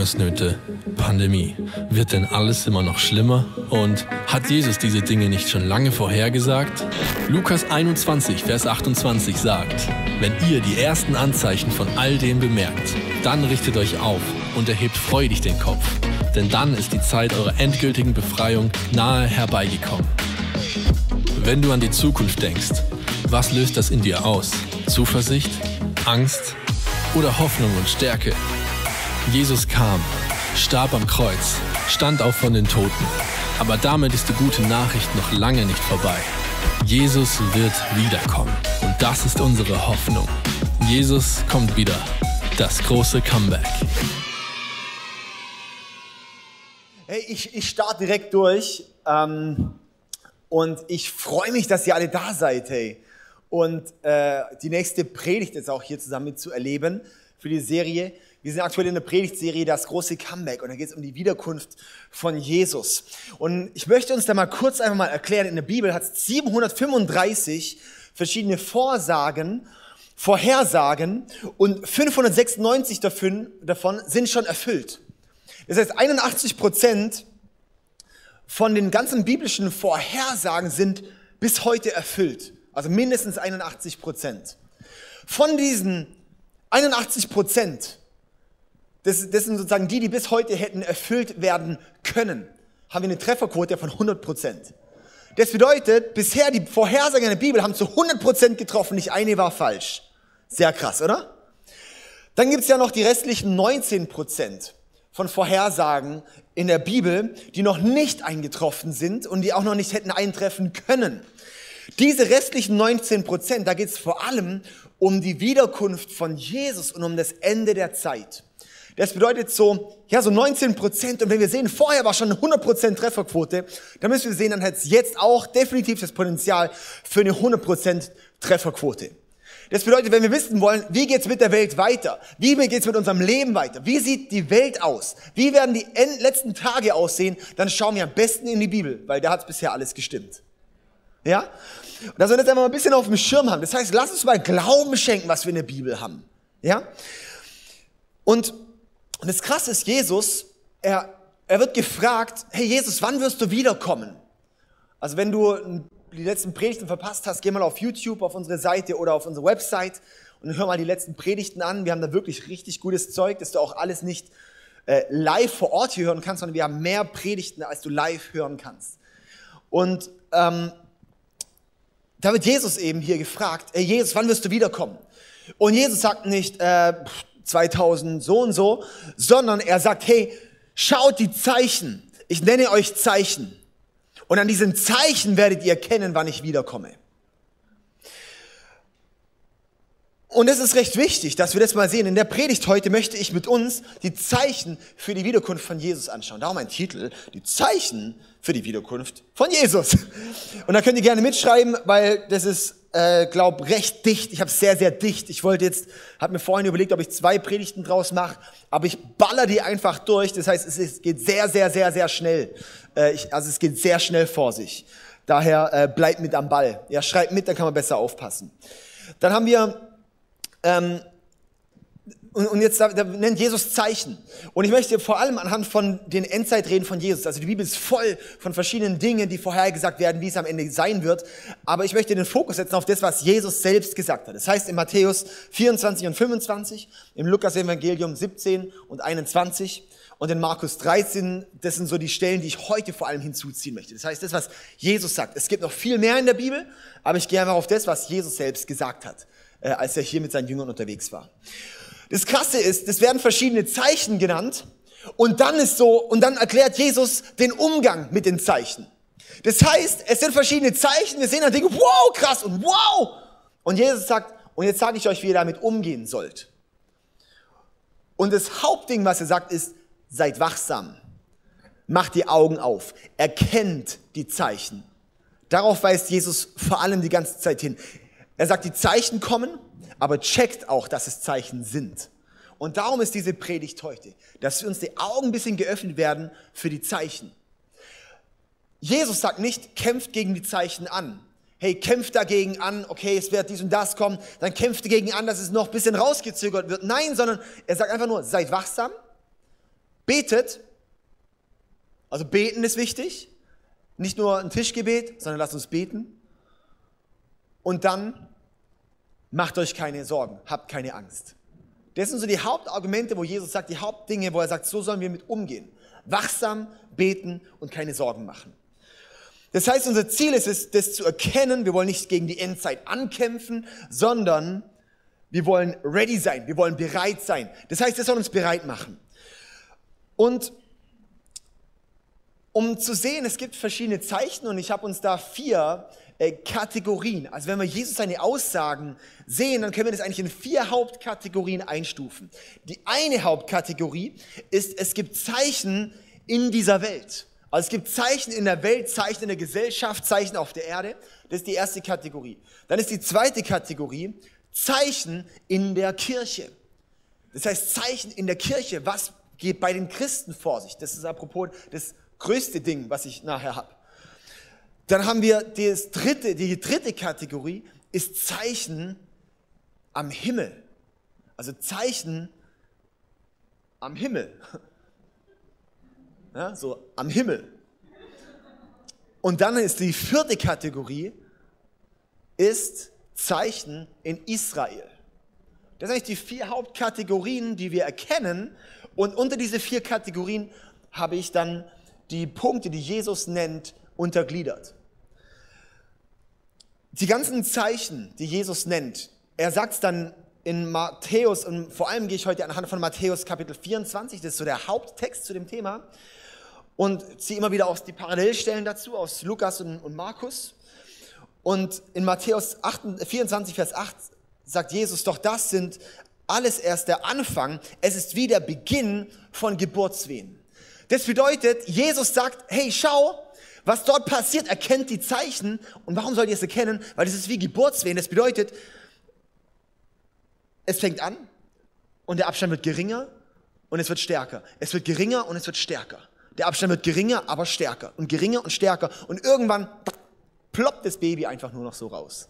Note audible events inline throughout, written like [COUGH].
Hungersnöte, Pandemie. Wird denn alles immer noch schlimmer? Und hat Jesus diese Dinge nicht schon lange vorhergesagt? Lukas 21, Vers 28 sagt, wenn ihr die ersten Anzeichen von all dem bemerkt, dann richtet euch auf und erhebt freudig den Kopf, denn dann ist die Zeit eurer endgültigen Befreiung nahe herbeigekommen. Wenn du an die Zukunft denkst, was löst das in dir aus? Zuversicht? Angst? Oder Hoffnung und Stärke? Jesus kam, starb am Kreuz, stand auf von den Toten. Aber damit ist die gute Nachricht noch lange nicht vorbei. Jesus wird wiederkommen. Und das ist unsere Hoffnung. Jesus kommt wieder. Das große Comeback. Hey, ich, ich starte direkt durch. Ähm, und ich freue mich, dass ihr alle da seid. Hey. Und äh, die nächste Predigt ist auch hier zusammen mit zu erleben für die Serie. Wir sind aktuell in der Predigtserie Das große Comeback und da geht es um die Wiederkunft von Jesus. Und ich möchte uns da mal kurz einfach mal erklären, in der Bibel hat es 735 verschiedene Vorsagen, Vorhersagen und 596 davon, davon sind schon erfüllt. Das heißt, 81 Prozent von den ganzen biblischen Vorhersagen sind bis heute erfüllt. Also mindestens 81 Prozent. Von diesen 81 Prozent, das, das sind sozusagen die, die bis heute hätten erfüllt werden können, haben wir eine Trefferquote von 100 Prozent. Das bedeutet, bisher die Vorhersagen in der Bibel haben zu 100 Prozent getroffen, nicht eine war falsch. Sehr krass, oder? Dann gibt's ja noch die restlichen 19 Prozent von Vorhersagen in der Bibel, die noch nicht eingetroffen sind und die auch noch nicht hätten eintreffen können. Diese restlichen 19 Prozent, da geht es vor allem um die Wiederkunft von Jesus und um das Ende der Zeit. Das bedeutet so, ja, so 19 Prozent. Und wenn wir sehen, vorher war schon eine 100 Prozent Trefferquote, dann müssen wir sehen, dann hat es jetzt auch definitiv das Potenzial für eine 100 Prozent Trefferquote. Das bedeutet, wenn wir wissen wollen, wie geht's mit der Welt weiter? Wie geht's mit unserem Leben weiter? Wie sieht die Welt aus? Wie werden die letzten Tage aussehen? Dann schauen wir am besten in die Bibel, weil da hat bisher alles gestimmt. Ja? Und dass wir das einfach mal ein bisschen auf dem Schirm haben. Das heißt, lass uns mal Glauben schenken, was wir in der Bibel haben. Ja? Und, und das Krasse ist, Jesus, er, er wird gefragt, hey Jesus, wann wirst du wiederkommen? Also wenn du die letzten Predigten verpasst hast, geh mal auf YouTube, auf unsere Seite oder auf unsere Website und hör mal die letzten Predigten an. Wir haben da wirklich richtig gutes Zeug, dass du auch alles nicht äh, live vor Ort hier hören kannst, sondern wir haben mehr Predigten, als du live hören kannst. Und ähm, da wird Jesus eben hier gefragt, ey Jesus, wann wirst du wiederkommen? Und Jesus sagt nicht äh, 2000 so und so, sondern er sagt, hey, schaut die Zeichen. Ich nenne euch Zeichen. Und an diesen Zeichen werdet ihr erkennen, wann ich wiederkomme. Und es ist recht wichtig, dass wir das mal sehen. In der Predigt heute möchte ich mit uns die Zeichen für die Wiederkunft von Jesus anschauen. Darum mein Titel, die Zeichen für die Wiederkunft von Jesus. Und da könnt ihr gerne mitschreiben, weil das ist, äh, glaub, recht dicht. Ich habe sehr, sehr dicht. Ich wollte jetzt, habe mir vorhin überlegt, ob ich zwei Predigten draus mache, aber ich baller die einfach durch. Das heißt, es ist, geht sehr, sehr, sehr, sehr schnell. Äh, ich, also es geht sehr schnell vor sich. Daher äh, bleibt mit am Ball. Ja, schreibt mit, dann kann man besser aufpassen. Dann haben wir ähm, und, und jetzt da, da nennt Jesus Zeichen. Und ich möchte vor allem anhand von den Endzeitreden von Jesus, also die Bibel ist voll von verschiedenen Dingen, die vorhergesagt werden, wie es am Ende sein wird. Aber ich möchte den Fokus setzen auf das, was Jesus selbst gesagt hat. Das heißt in Matthäus 24 und 25, im Lukas Evangelium 17 und 21 und in Markus 13, das sind so die Stellen, die ich heute vor allem hinzuziehen möchte. Das heißt, das, was Jesus sagt. Es gibt noch viel mehr in der Bibel, aber ich gehe einfach auf das, was Jesus selbst gesagt hat, äh, als er hier mit seinen Jüngern unterwegs war. Das Krasse ist, es werden verschiedene Zeichen genannt und dann ist so, und dann erklärt Jesus den Umgang mit den Zeichen. Das heißt, es sind verschiedene Zeichen, wir sehen dann Dinge, wow, krass und wow. Und Jesus sagt, und jetzt sage ich euch, wie ihr damit umgehen sollt. Und das Hauptding, was er sagt, ist, seid wachsam. Macht die Augen auf. Erkennt die Zeichen. Darauf weist Jesus vor allem die ganze Zeit hin. Er sagt, die Zeichen kommen aber checkt auch, dass es Zeichen sind. Und darum ist diese Predigt heute, dass wir uns die Augen ein bisschen geöffnet werden für die Zeichen. Jesus sagt nicht, kämpft gegen die Zeichen an. hey, kämpft dagegen an, okay, es wird dies und das kommen, dann kämpft dagegen an, dass es noch ein bisschen rausgezögert wird. Nein, sondern er sagt einfach nur, seid wachsam, betet, also beten ist wichtig, nicht nur ein Tischgebet, sondern lasst uns beten. Und dann macht euch keine Sorgen, habt keine Angst. Das sind so die Hauptargumente, wo Jesus sagt, die Hauptdinge, wo er sagt, so sollen wir mit umgehen. Wachsam, beten und keine Sorgen machen. Das heißt, unser Ziel ist es, das zu erkennen. Wir wollen nicht gegen die Endzeit ankämpfen, sondern wir wollen ready sein. Wir wollen bereit sein. Das heißt, wir sollen uns bereit machen. Und um zu sehen, es gibt verschiedene Zeichen und ich habe uns da vier äh, Kategorien. Also wenn wir Jesus seine Aussagen sehen, dann können wir das eigentlich in vier Hauptkategorien einstufen. Die eine Hauptkategorie ist, es gibt Zeichen in dieser Welt. Also es gibt Zeichen in der Welt, Zeichen in der Gesellschaft, Zeichen auf der Erde. Das ist die erste Kategorie. Dann ist die zweite Kategorie Zeichen in der Kirche. Das heißt Zeichen in der Kirche. Was geht bei den Christen vor sich? Das ist apropos das größte Ding, was ich nachher habe. Dann haben wir das dritte, die dritte Kategorie ist Zeichen am Himmel. Also Zeichen am Himmel ja, so am Himmel. Und dann ist die vierte Kategorie, ist Zeichen in Israel. Das sind eigentlich die vier Hauptkategorien, die wir erkennen. Und unter diese vier Kategorien habe ich dann die Punkte, die Jesus nennt, untergliedert. Die ganzen Zeichen, die Jesus nennt, er sagt es dann in Matthäus, und vor allem gehe ich heute anhand von Matthäus Kapitel 24, das ist so der Haupttext zu dem Thema und ziehe immer wieder aus die Parallelstellen dazu, aus Lukas und, und Markus. Und in Matthäus 8, 24, Vers 8 sagt Jesus, doch das sind alles erst der Anfang. Es ist wie der Beginn von Geburtswehen. Das bedeutet, Jesus sagt, hey, schau, was dort passiert, erkennt die Zeichen. Und warum sollt ihr es erkennen? Weil es ist wie Geburtswehen. Das bedeutet, es fängt an und der Abstand wird geringer und es wird stärker. Es wird geringer und es wird stärker. Der Abstand wird geringer, aber stärker und geringer und stärker. Und irgendwann ploppt das Baby einfach nur noch so raus.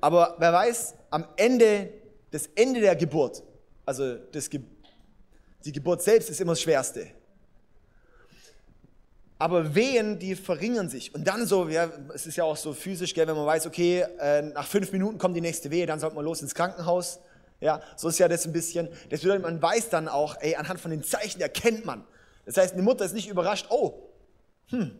Aber wer weiß, am Ende, das Ende der Geburt, also das Ge die Geburt selbst ist immer das Schwerste. Aber Wehen, die verringern sich. Und dann so, ja, es ist ja auch so physisch, gell, wenn man weiß, okay, äh, nach fünf Minuten kommt die nächste Wehe, dann sollte man los ins Krankenhaus. Ja, so ist ja das ein bisschen. Das bedeutet, man weiß dann auch, ey, anhand von den Zeichen erkennt man. Das heißt, eine Mutter ist nicht überrascht, oh, hm,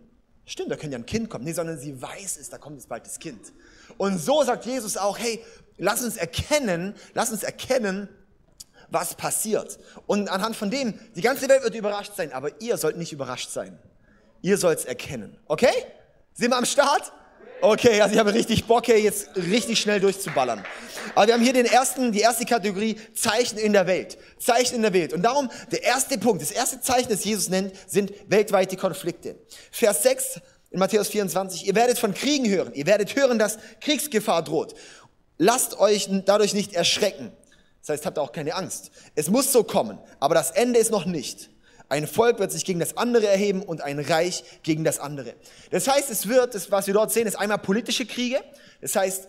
stimmt, da könnte ja ein Kind kommen. Nee, sondern sie weiß es, da kommt jetzt bald das Kind. Und so sagt Jesus auch, hey, lass uns erkennen, lass uns erkennen, was passiert. Und anhand von dem, die ganze Welt wird überrascht sein, aber ihr sollt nicht überrascht sein. Ihr sollt es erkennen. Okay? Sind wir am Start? Okay, also ich habe richtig Bock hier jetzt richtig schnell durchzuballern. Aber wir haben hier den ersten, die erste Kategorie Zeichen in der Welt. Zeichen in der Welt. Und darum, der erste Punkt, das erste Zeichen, das Jesus nennt, sind weltweite Konflikte. Vers 6 in Matthäus 24, ihr werdet von Kriegen hören. Ihr werdet hören, dass Kriegsgefahr droht. Lasst euch dadurch nicht erschrecken. Das heißt, habt auch keine Angst. Es muss so kommen, aber das Ende ist noch nicht. Ein Volk wird sich gegen das andere erheben und ein Reich gegen das andere. Das heißt, es wird, das, was wir dort sehen, ist einmal politische Kriege. Das heißt,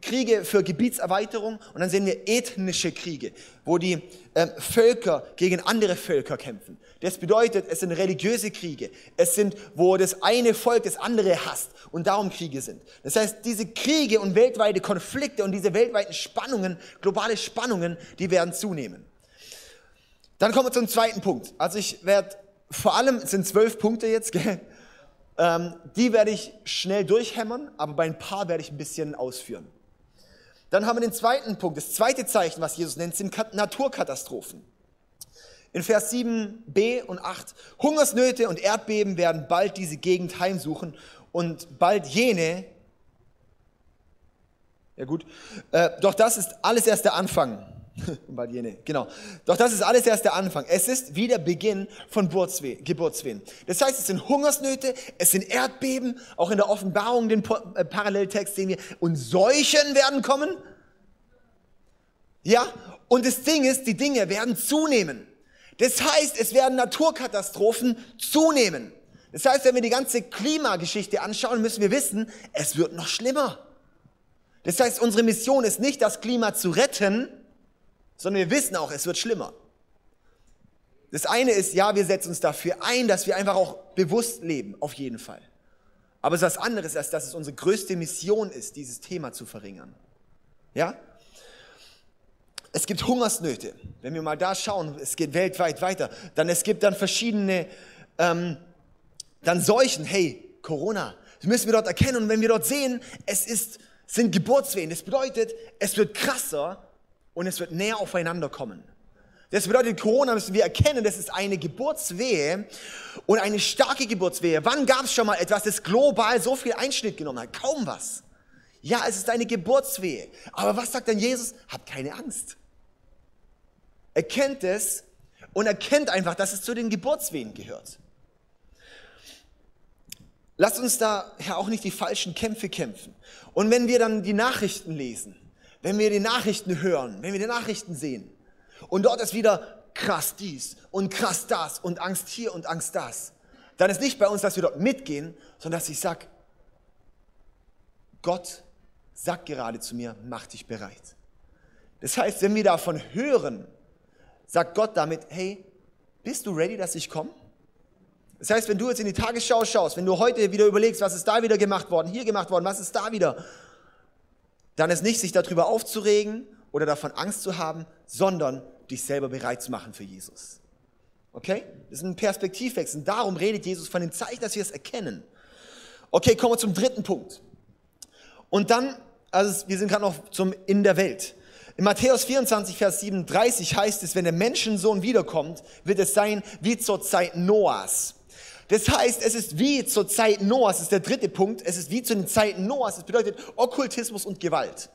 Kriege für Gebietserweiterung und dann sehen wir ethnische Kriege, wo die äh, Völker gegen andere Völker kämpfen. Das bedeutet, es sind religiöse Kriege. Es sind, wo das eine Volk das andere hasst und darum Kriege sind. Das heißt, diese Kriege und weltweite Konflikte und diese weltweiten Spannungen, globale Spannungen, die werden zunehmen. Dann kommen wir zum zweiten Punkt. Also ich werde, vor allem es sind zwölf Punkte jetzt, gell? Ähm, die werde ich schnell durchhämmern, aber bei ein paar werde ich ein bisschen ausführen. Dann haben wir den zweiten Punkt. Das zweite Zeichen, was Jesus nennt, sind Naturkatastrophen. In Vers 7b und 8. Hungersnöte und Erdbeben werden bald diese Gegend heimsuchen und bald jene. Ja gut. Äh, doch das ist alles erst der Anfang. [LAUGHS] bald jene, genau. Doch das ist alles erst der Anfang. Es ist wie der Beginn von Geburtswehen. Das heißt, es sind Hungersnöte, es sind Erdbeben, auch in der Offenbarung, den äh, Paralleltext sehen wir, und Seuchen werden kommen. Ja, und das Ding ist, die Dinge werden zunehmen. Das heißt, es werden Naturkatastrophen zunehmen. Das heißt, wenn wir die ganze Klimageschichte anschauen, müssen wir wissen, es wird noch schlimmer. Das heißt, unsere Mission ist nicht, das Klima zu retten, sondern wir wissen auch, es wird schlimmer. Das eine ist, ja, wir setzen uns dafür ein, dass wir einfach auch bewusst leben, auf jeden Fall. Aber es ist was anderes, als dass es unsere größte Mission ist, dieses Thema zu verringern. Ja? Es gibt Hungersnöte. Wenn wir mal da schauen, es geht weltweit weiter. Dann es gibt dann verschiedene, ähm, dann Seuchen. Hey, Corona. Das müssen wir dort erkennen. Und wenn wir dort sehen, es ist sind Geburtswehen. Das bedeutet, es wird krasser und es wird näher aufeinander kommen. Das bedeutet, Corona müssen wir erkennen, das ist eine Geburtswehe und eine starke Geburtswehe. Wann gab es schon mal etwas, das global so viel Einschnitt genommen hat? Kaum was. Ja, es ist eine Geburtswehe. Aber was sagt dann Jesus? Habt keine Angst. Erkennt es und erkennt einfach, dass es zu den Geburtswehen gehört. Lasst uns daher auch nicht die falschen Kämpfe kämpfen. Und wenn wir dann die Nachrichten lesen, wenn wir die Nachrichten hören, wenn wir die Nachrichten sehen und dort ist wieder krass dies und krass das und Angst hier und Angst das, dann ist nicht bei uns, dass wir dort mitgehen, sondern dass ich sage, Gott sagt gerade zu mir, mach dich bereit. Das heißt, wenn wir davon hören, sagt Gott damit, hey, bist du ready, dass ich komme? Das heißt, wenn du jetzt in die Tagesschau schaust, wenn du heute wieder überlegst, was ist da wieder gemacht worden, hier gemacht worden, was ist da wieder, dann ist nicht, sich darüber aufzuregen oder davon Angst zu haben, sondern dich selber bereit zu machen für Jesus. Okay? Das ist ein Perspektivwechsel. Darum redet Jesus von dem Zeichen, dass wir es erkennen. Okay, kommen wir zum dritten Punkt. Und dann, also wir sind gerade noch zum In der Welt. In Matthäus 24, Vers 37 heißt es, wenn der Menschensohn wiederkommt, wird es sein wie zur Zeit Noahs. Das heißt, es ist wie zur Zeit Noahs, das ist der dritte Punkt, es ist wie zu den Zeiten Noahs, das bedeutet Okkultismus und Gewalt.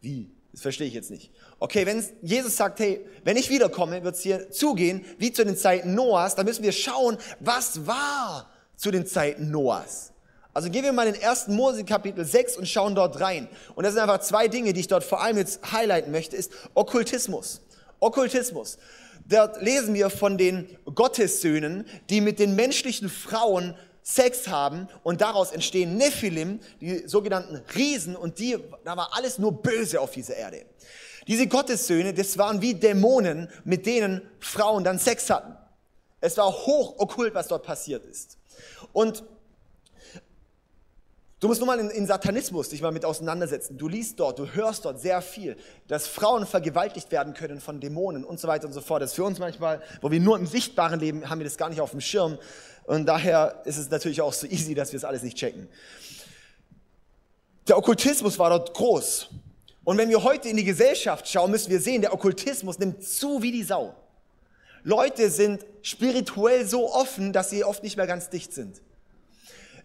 Wie? Das verstehe ich jetzt nicht. Okay, wenn Jesus sagt, hey, wenn ich wiederkomme, wird es hier zugehen, wie zu den Zeiten Noahs, dann müssen wir schauen, was war zu den Zeiten Noahs. Also gehen wir mal in den 1. Mose Kapitel 6 und schauen dort rein. Und das sind einfach zwei Dinge, die ich dort vor allem jetzt highlighten möchte, ist Okkultismus. Okkultismus. Dort lesen wir von den Gottessöhnen, die mit den menschlichen Frauen Sex haben und daraus entstehen Nephilim, die sogenannten Riesen und die, da war alles nur böse auf dieser Erde. Diese Gottessöhne, das waren wie Dämonen, mit denen Frauen dann Sex hatten. Es war hoch okkult, was dort passiert ist. Und Du musst nur mal in, in, Satanismus dich mal mit auseinandersetzen. Du liest dort, du hörst dort sehr viel, dass Frauen vergewaltigt werden können von Dämonen und so weiter und so fort. Das ist für uns manchmal, wo wir nur im Sichtbaren leben, haben wir das gar nicht auf dem Schirm. Und daher ist es natürlich auch so easy, dass wir es alles nicht checken. Der Okkultismus war dort groß. Und wenn wir heute in die Gesellschaft schauen, müssen wir sehen, der Okkultismus nimmt zu wie die Sau. Leute sind spirituell so offen, dass sie oft nicht mehr ganz dicht sind.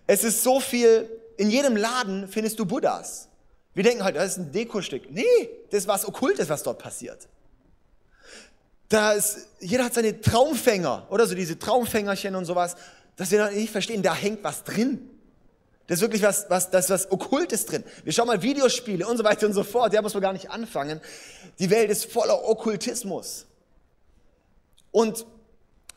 Es ist so viel in jedem Laden findest du Buddhas. Wir denken halt, das ist ein Dekostück. Nee, das ist was Okkultes, was dort passiert. Da jeder hat seine Traumfänger oder so diese Traumfängerchen und sowas, dass wir nicht verstehen, da hängt was drin. Das ist wirklich was, was, das ist was Okkultes drin. Wir schauen mal Videospiele und so weiter und so fort. Da muss man gar nicht anfangen. Die Welt ist voller Okkultismus. Und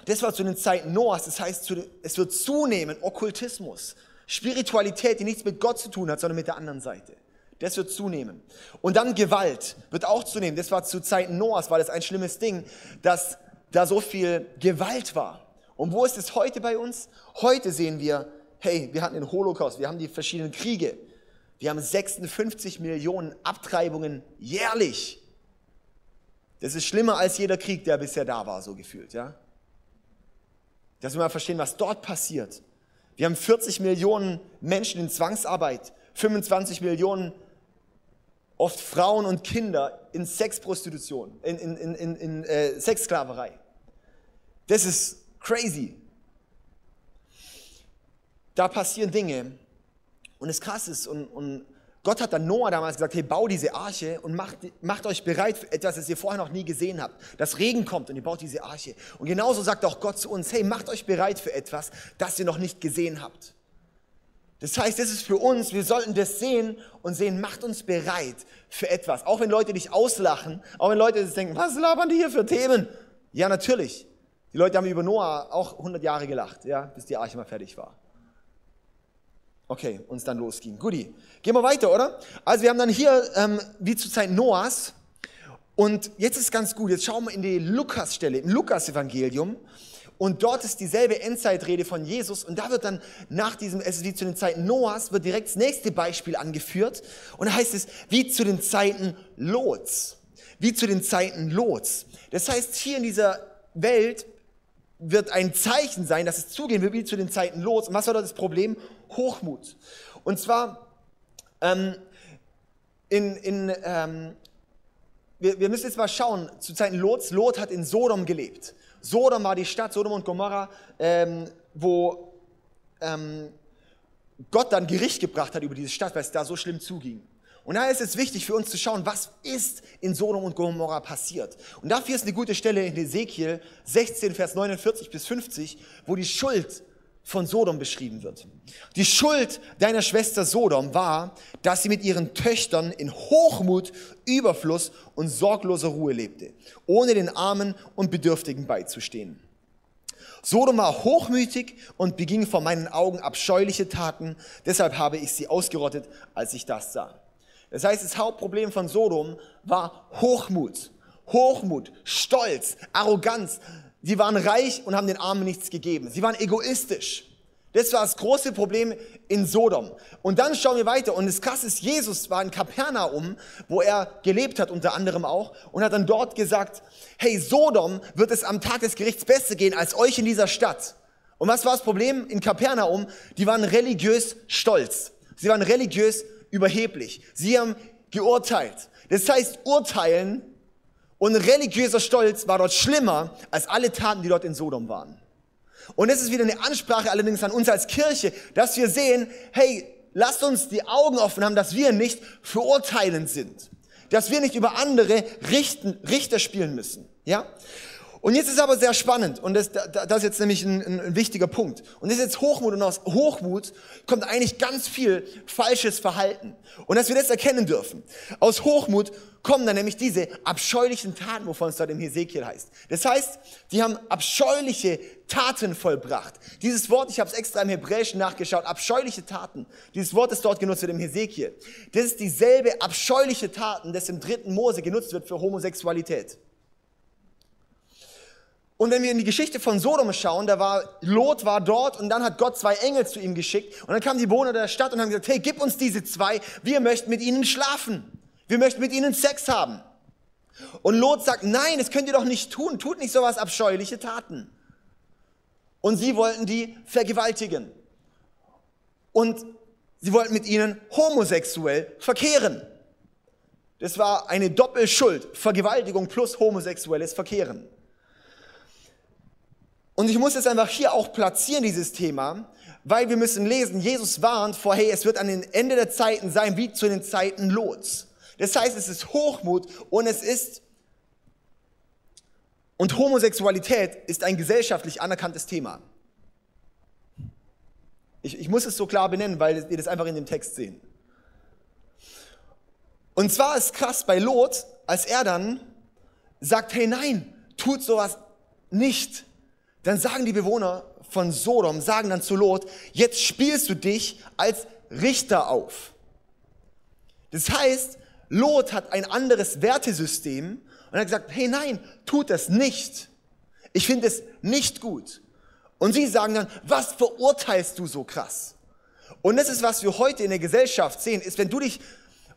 das war zu den Zeiten Noahs. Das heißt, es wird zunehmen, Okkultismus. Spiritualität, die nichts mit Gott zu tun hat, sondern mit der anderen Seite. Das wird zunehmen. Und dann Gewalt wird auch zunehmen. Das war zu Zeiten Noahs, war das ein schlimmes Ding, dass da so viel Gewalt war. Und wo ist es heute bei uns? Heute sehen wir, hey, wir hatten den Holocaust, wir haben die verschiedenen Kriege. Wir haben 56 Millionen Abtreibungen jährlich. Das ist schlimmer als jeder Krieg, der bisher da war, so gefühlt, ja? Dass wir mal verstehen, was dort passiert. Wir haben 40 Millionen Menschen in Zwangsarbeit, 25 Millionen oft Frauen und Kinder in Sexprostitution, in, in, in, in, in äh, Sexsklaverei. Das ist crazy. Da passieren Dinge. Und das krass ist, und, und Gott hat dann Noah damals gesagt, hey, bau diese Arche und macht, macht euch bereit für etwas, das ihr vorher noch nie gesehen habt. Dass Regen kommt und ihr baut diese Arche. Und genauso sagt auch Gott zu uns, hey, macht euch bereit für etwas, das ihr noch nicht gesehen habt. Das heißt, das ist für uns, wir sollten das sehen und sehen, macht uns bereit für etwas. Auch wenn Leute dich auslachen, auch wenn Leute denken, was labern die hier für Themen? Ja, natürlich. Die Leute haben über Noah auch 100 Jahre gelacht, ja, bis die Arche mal fertig war. Okay, uns dann losging. Guti. Gehen wir weiter, oder? Also wir haben dann hier, ähm, wie zur Zeit Noahs, und jetzt ist ganz gut, jetzt schauen wir in die Lukas-Stelle, im Lukas-Evangelium. Und dort ist dieselbe Endzeitrede von Jesus. Und da wird dann nach diesem, es ist wie zu den Zeiten Noahs, wird direkt das nächste Beispiel angeführt. Und da heißt es, wie zu den Zeiten Lots. Wie zu den Zeiten Lots. Das heißt, hier in dieser Welt wird ein Zeichen sein, dass es zugehen wird wie zu den Zeiten Lots. Und was war dort das Problem? Hochmut. Und zwar ähm, in, in ähm, wir, wir müssen jetzt mal schauen, zu Zeiten Lots, Lot hat in Sodom gelebt. Sodom war die Stadt, Sodom und Gomorra, ähm, wo ähm, Gott dann Gericht gebracht hat über diese Stadt, weil es da so schlimm zuging. Und da ist es wichtig für uns zu schauen, was ist in Sodom und Gomorra passiert. Und dafür ist eine gute Stelle in Ezekiel 16, Vers 49 bis 50, wo die Schuld von Sodom beschrieben wird. Die Schuld deiner Schwester Sodom war, dass sie mit ihren Töchtern in Hochmut, Überfluss und sorgloser Ruhe lebte, ohne den Armen und Bedürftigen beizustehen. Sodom war hochmütig und beging vor meinen Augen abscheuliche Taten, deshalb habe ich sie ausgerottet, als ich das sah. Das heißt, das Hauptproblem von Sodom war Hochmut. Hochmut, Stolz, Arroganz, Sie waren reich und haben den Armen nichts gegeben. Sie waren egoistisch. Das war das große Problem in Sodom. Und dann schauen wir weiter. Und das Krasse ist, Jesus war in Kapernaum, wo er gelebt hat, unter anderem auch, und hat dann dort gesagt, hey, Sodom wird es am Tag des Gerichts besser gehen als euch in dieser Stadt. Und was war das Problem in Kapernaum? Die waren religiös stolz. Sie waren religiös überheblich. Sie haben geurteilt. Das heißt, urteilen und religiöser Stolz war dort schlimmer als alle Taten, die dort in Sodom waren. Und es ist wieder eine Ansprache allerdings an uns als Kirche, dass wir sehen, hey, lasst uns die Augen offen haben, dass wir nicht verurteilend sind. Dass wir nicht über andere richten, Richter spielen müssen. Ja? Und jetzt ist aber sehr spannend und das, das ist jetzt nämlich ein, ein, wichtiger Punkt. Und das ist jetzt Hochmut und aus Hochmut kommt eigentlich ganz viel falsches Verhalten. Und dass wir das erkennen dürfen. Aus Hochmut kommen dann nämlich diese abscheulichen Taten, wovon es dort im Hesekiel heißt. Das heißt, die haben abscheuliche Taten vollbracht. Dieses Wort, ich habe es extra im Hebräischen nachgeschaut, abscheuliche Taten. Dieses Wort ist dort genutzt wird im Hesekiel. Das ist dieselbe abscheuliche Taten, das im dritten Mose genutzt wird für Homosexualität. Und wenn wir in die Geschichte von Sodom schauen, da war, Lot war dort und dann hat Gott zwei Engel zu ihm geschickt und dann kamen die Bewohner der Stadt und haben gesagt, hey, gib uns diese zwei, wir möchten mit ihnen schlafen. Wir möchten mit ihnen Sex haben. Und Lot sagt, nein, das könnt ihr doch nicht tun, tut nicht sowas abscheuliche Taten. Und sie wollten die vergewaltigen. Und sie wollten mit ihnen homosexuell verkehren. Das war eine Doppelschuld, Vergewaltigung plus homosexuelles Verkehren. Und ich muss es einfach hier auch platzieren, dieses Thema, weil wir müssen lesen, Jesus warnt vor, hey, es wird an den Ende der Zeiten sein, wie zu den Zeiten Lots. Das heißt, es ist Hochmut und es ist, und Homosexualität ist ein gesellschaftlich anerkanntes Thema. Ich, ich muss es so klar benennen, weil wir das einfach in dem Text sehen. Und zwar ist krass bei Lot, als er dann sagt, hey nein, tut sowas nicht dann sagen die Bewohner von Sodom, sagen dann zu Lot, jetzt spielst du dich als Richter auf. Das heißt, Lot hat ein anderes Wertesystem und hat gesagt, hey nein, tut das nicht. Ich finde es nicht gut. Und sie sagen dann, was verurteilst du so krass? Und das ist, was wir heute in der Gesellschaft sehen, ist, wenn du dich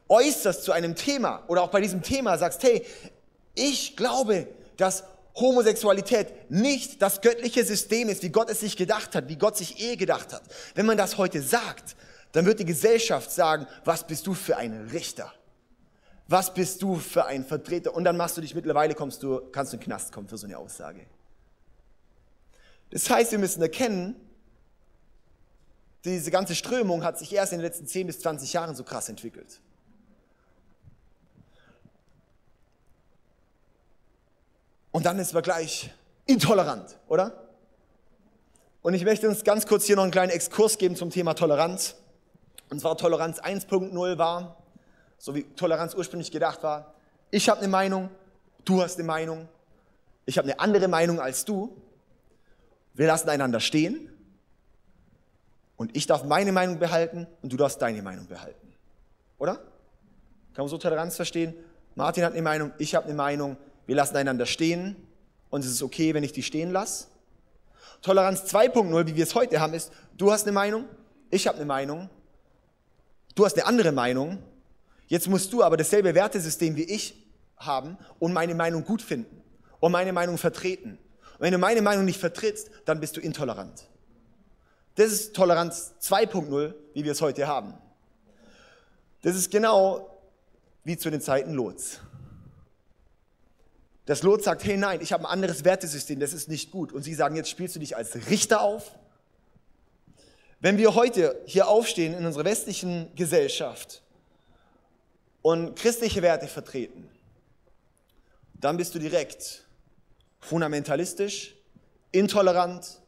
äußerst zu einem Thema oder auch bei diesem Thema sagst, hey, ich glaube, dass Homosexualität nicht das göttliche System ist, wie Gott es sich gedacht hat, wie Gott sich Ehe gedacht hat. Wenn man das heute sagt, dann wird die Gesellschaft sagen, was bist du für ein Richter? Was bist du für ein Vertreter? Und dann machst du dich mittlerweile, kommst du, kannst du in den Knast kommen für so eine Aussage. Das heißt, wir müssen erkennen, diese ganze Strömung hat sich erst in den letzten 10 bis 20 Jahren so krass entwickelt. Und dann ist man gleich intolerant, oder? Und ich möchte uns ganz kurz hier noch einen kleinen Exkurs geben zum Thema Toleranz. Und zwar Toleranz 1.0 war, so wie Toleranz ursprünglich gedacht war, ich habe eine Meinung, du hast eine Meinung, ich habe eine andere Meinung als du. wir lassen einander stehen und ich darf meine Meinung behalten und du darfst deine Meinung behalten. Oder? Kann man so Toleranz verstehen? Martin hat eine Meinung, ich habe eine Meinung, wir lassen einander stehen und es ist okay, wenn ich die stehen lasse. Toleranz 2.0, wie wir es heute haben, ist, du hast eine Meinung, ich habe eine Meinung, du hast eine andere Meinung, jetzt musst du aber dasselbe Wertesystem wie ich haben und meine Meinung gut finden und meine Meinung vertreten. Und wenn du meine Meinung nicht vertrittst, dann bist du intolerant. Das ist Toleranz 2.0, wie wir es heute haben. Das ist genau wie zu den Zeiten Lots. Das Lot sagt, hey nein, ich habe ein anderes Wertesystem, das ist nicht gut. Und sie sagen, jetzt spielst du dich als Richter auf. Wenn wir heute hier aufstehen in unserer westlichen Gesellschaft und christliche Werte vertreten, dann bist du direkt fundamentalistisch, intolerant,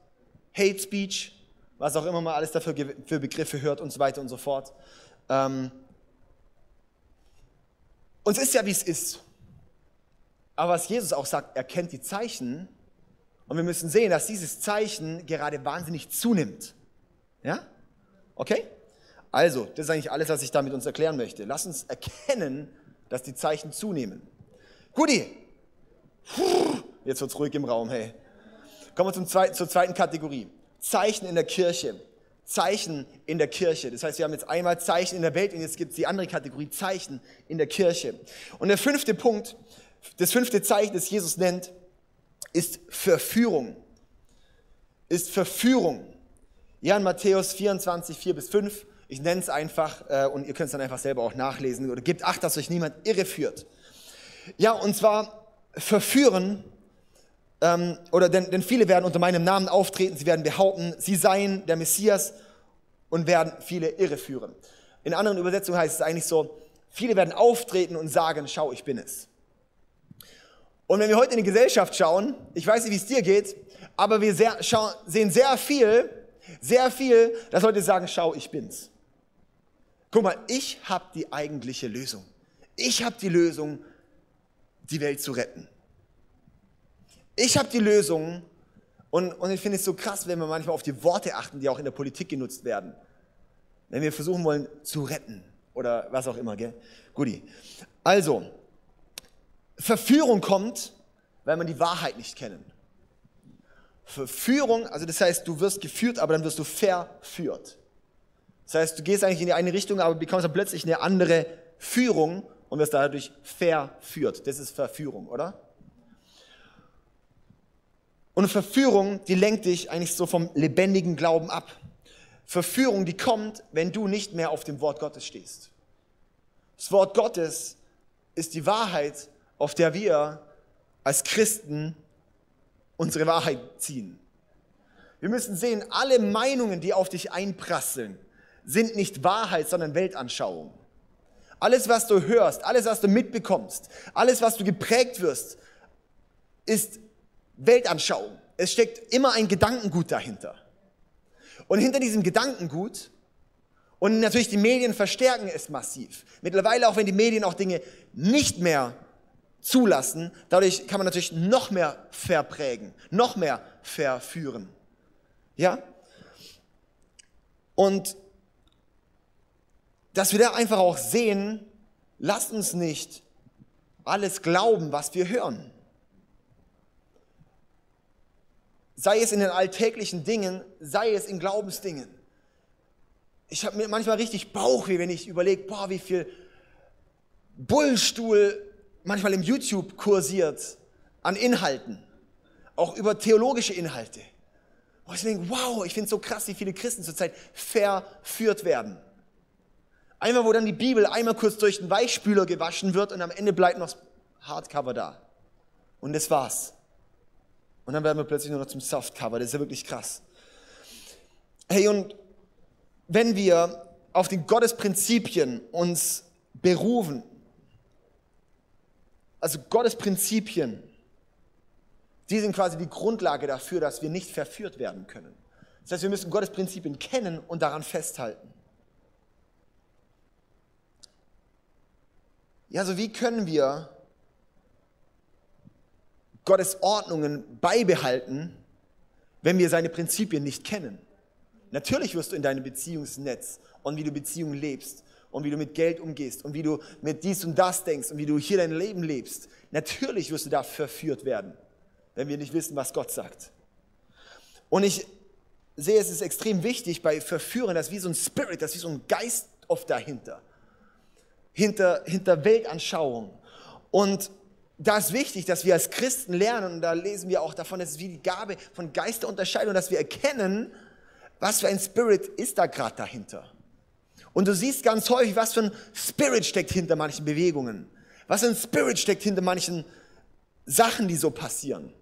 Hate Speech, was auch immer man alles dafür für Begriffe hört und so weiter und so fort. Ähm, uns ist ja, wie es ist. Aber was Jesus auch sagt, er kennt die Zeichen und wir müssen sehen, dass dieses Zeichen gerade wahnsinnig zunimmt. Ja? Okay? Also, das ist eigentlich alles, was ich damit uns erklären möchte. Lass uns erkennen, dass die Zeichen zunehmen. Guti, jetzt wird es ruhig im Raum, hey. Kommen wir zum zweiten, zur zweiten Kategorie. Zeichen in der Kirche. Zeichen in der Kirche. Das heißt, wir haben jetzt einmal Zeichen in der Welt und jetzt gibt es die andere Kategorie Zeichen in der Kirche. Und der fünfte Punkt das fünfte Zeichen, das Jesus nennt, ist Verführung. Ist Verführung. Ja, in Matthäus 24, 4 bis 5. Ich nenne es einfach äh, und ihr könnt es dann einfach selber auch nachlesen. Oder gebt Acht, dass euch niemand irreführt. Ja, und zwar verführen, ähm, oder denn, denn viele werden unter meinem Namen auftreten, sie werden behaupten, sie seien der Messias und werden viele irreführen. In anderen Übersetzungen heißt es eigentlich so, viele werden auftreten und sagen, schau, ich bin es. Und wenn wir heute in die Gesellschaft schauen, ich weiß nicht, wie es dir geht, aber wir sehr, schau, sehen sehr viel, sehr viel, dass Leute sagen, schau, ich bin's. Guck mal, ich habe die eigentliche Lösung. Ich habe die Lösung, die Welt zu retten. Ich habe die Lösung und, und ich finde es so krass, wenn wir manchmal auf die Worte achten, die auch in der Politik genutzt werden. Wenn wir versuchen wollen zu retten oder was auch immer, gell? Guti. Also, Verführung kommt, weil man die Wahrheit nicht kennen. Verführung, also das heißt, du wirst geführt, aber dann wirst du verführt. Das heißt, du gehst eigentlich in die eine Richtung, aber bekommst dann plötzlich eine andere Führung und wirst dadurch verführt. Das ist Verführung, oder? Und Verführung, die lenkt dich eigentlich so vom lebendigen Glauben ab. Verführung, die kommt, wenn du nicht mehr auf dem Wort Gottes stehst. Das Wort Gottes ist die Wahrheit auf der wir als Christen unsere Wahrheit ziehen. Wir müssen sehen, alle Meinungen, die auf dich einprasseln, sind nicht Wahrheit, sondern Weltanschauung. Alles, was du hörst, alles, was du mitbekommst, alles, was du geprägt wirst, ist Weltanschauung. Es steckt immer ein Gedankengut dahinter. Und hinter diesem Gedankengut, und natürlich die Medien verstärken es massiv. Mittlerweile, auch wenn die Medien auch Dinge nicht mehr zulassen. Dadurch kann man natürlich noch mehr verprägen, noch mehr verführen. Ja? Und dass wir da einfach auch sehen, lasst uns nicht alles glauben, was wir hören. Sei es in den alltäglichen Dingen, sei es in Glaubensdingen. Ich habe mir manchmal richtig Bauchweh, wenn ich überlege, boah, wie viel Bullstuhl manchmal im YouTube kursiert an Inhalten, auch über theologische Inhalte. Wo ich denke, wow, ich finde es so krass, wie viele Christen zurzeit verführt werden. Einmal, wo dann die Bibel einmal kurz durch den Weichspüler gewaschen wird und am Ende bleibt noch das Hardcover da. Und das war's. Und dann werden wir plötzlich nur noch zum Softcover. Das ist ja wirklich krass. Hey, und wenn wir auf die Gottesprinzipien uns berufen, also Gottes Prinzipien, die sind quasi die Grundlage dafür, dass wir nicht verführt werden können. Das heißt, wir müssen Gottes Prinzipien kennen und daran festhalten. Ja, also wie können wir Gottes Ordnungen beibehalten, wenn wir seine Prinzipien nicht kennen. Natürlich wirst du in deinem Beziehungsnetz und wie du Beziehungen lebst und wie du mit Geld umgehst und wie du mit dies und das denkst und wie du hier dein Leben lebst. Natürlich wirst du da verführt werden, wenn wir nicht wissen, was Gott sagt. Und ich sehe, es ist extrem wichtig bei Verführern, dass wie so ein Spirit, dass wie so ein Geist oft dahinter. Hinter, hinter Weltanschauung. Und da ist wichtig, dass wir als Christen lernen, und da lesen wir auch davon, dass es wie die Gabe von Geisterunterscheidung, dass wir erkennen, was für ein Spirit ist da gerade dahinter. Und du siehst ganz häufig, was für ein Spirit steckt hinter manchen Bewegungen. Was für ein Spirit steckt hinter manchen Sachen, die so passieren.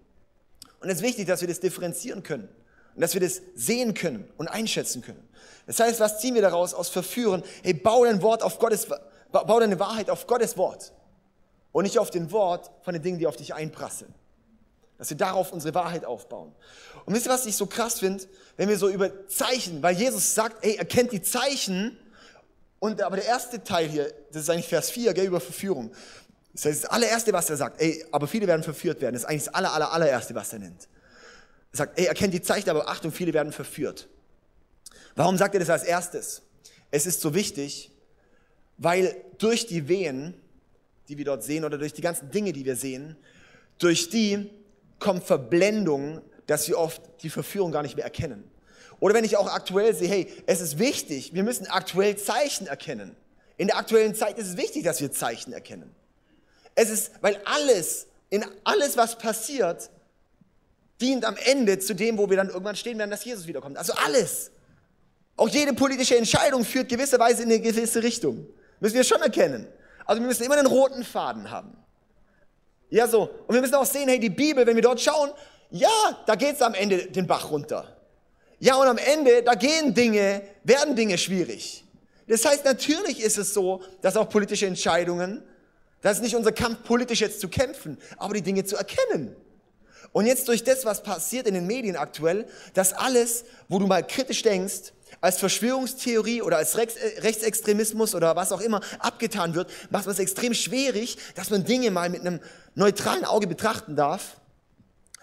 Und es ist wichtig, dass wir das differenzieren können. Und dass wir das sehen können und einschätzen können. Das heißt, was ziehen wir daraus aus Verführen? Hey, bau dein Wort auf Gottes, bau deine Wahrheit auf Gottes Wort. Und nicht auf den Wort von den Dingen, die auf dich einprasseln. Dass wir darauf unsere Wahrheit aufbauen. Und wisst ihr, was ich so krass finde? Wenn wir so über Zeichen, weil Jesus sagt, ey, erkennt die Zeichen. Und aber der erste Teil hier, das ist eigentlich Vers 4, gell, über Verführung. Das heißt, das allererste, was er sagt, ey, aber viele werden verführt werden. Das ist eigentlich das aller, aller, allererste, was er nennt. Er sagt, ey, erkennt die Zeichen, aber Achtung, viele werden verführt. Warum sagt er das als erstes? Es ist so wichtig, weil durch die Wehen, die wir dort sehen, oder durch die ganzen Dinge, die wir sehen, durch die kommt Verblendung, dass wir oft die Verführung gar nicht mehr erkennen. Oder wenn ich auch aktuell sehe, hey, es ist wichtig, wir müssen aktuell Zeichen erkennen. In der aktuellen Zeit ist es wichtig, dass wir Zeichen erkennen. Es ist, weil alles, in alles, was passiert, dient am Ende zu dem, wo wir dann irgendwann stehen werden, dass Jesus wiederkommt. Also alles. Auch jede politische Entscheidung führt gewisserweise in eine gewisse Richtung. Müssen wir schon erkennen. Also wir müssen immer einen roten Faden haben. Ja, so. Und wir müssen auch sehen, hey, die Bibel, wenn wir dort schauen, ja, da geht es am Ende den Bach runter. Ja, und am Ende, da gehen Dinge, werden Dinge schwierig. Das heißt, natürlich ist es so, dass auch politische Entscheidungen, das ist nicht unser Kampf, politisch jetzt zu kämpfen, aber die Dinge zu erkennen. Und jetzt durch das, was passiert in den Medien aktuell, dass alles, wo du mal kritisch denkst, als Verschwörungstheorie oder als äh, Rechtsextremismus oder was auch immer abgetan wird, macht man es extrem schwierig, dass man Dinge mal mit einem neutralen Auge betrachten darf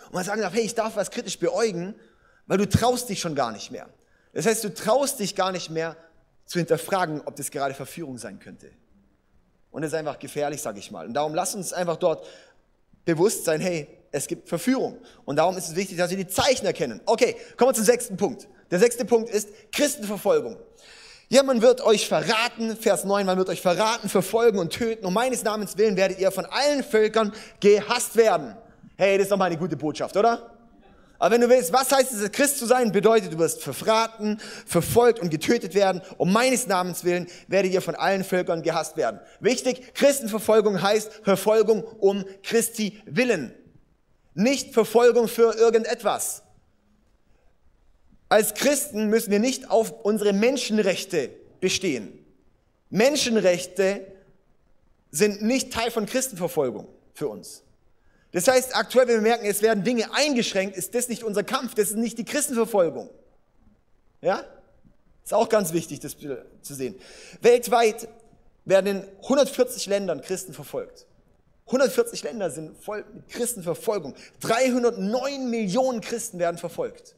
und man sagen darf, hey, ich darf was kritisch beäugen, weil du traust dich schon gar nicht mehr. Das heißt, du traust dich gar nicht mehr zu hinterfragen, ob das gerade Verführung sein könnte. Und das ist einfach gefährlich, sage ich mal. Und darum lass uns einfach dort bewusst sein, hey, es gibt Verführung. Und darum ist es wichtig, dass wir die Zeichen erkennen. Okay, kommen wir zum sechsten Punkt. Der sechste Punkt ist Christenverfolgung. Ja, man wird euch verraten, Vers 9, man wird euch verraten, verfolgen und töten. Um meines Namens willen werdet ihr von allen Völkern gehasst werden. Hey, das ist doch mal eine gute Botschaft, oder? Aber wenn du willst, was heißt es, Christ zu sein, bedeutet, du wirst verraten, verfolgt und getötet werden. Um meines Namens willen werdet ihr von allen Völkern gehasst werden. Wichtig, Christenverfolgung heißt Verfolgung um Christi willen. Nicht Verfolgung für irgendetwas. Als Christen müssen wir nicht auf unsere Menschenrechte bestehen. Menschenrechte sind nicht Teil von Christenverfolgung für uns. Das heißt, aktuell, wenn wir merken, es werden Dinge eingeschränkt, ist das nicht unser Kampf, das ist nicht die Christenverfolgung. Ja? Ist auch ganz wichtig, das zu sehen. Weltweit werden in 140 Ländern Christen verfolgt. 140 Länder sind voll mit Christenverfolgung. 309 Millionen Christen werden verfolgt.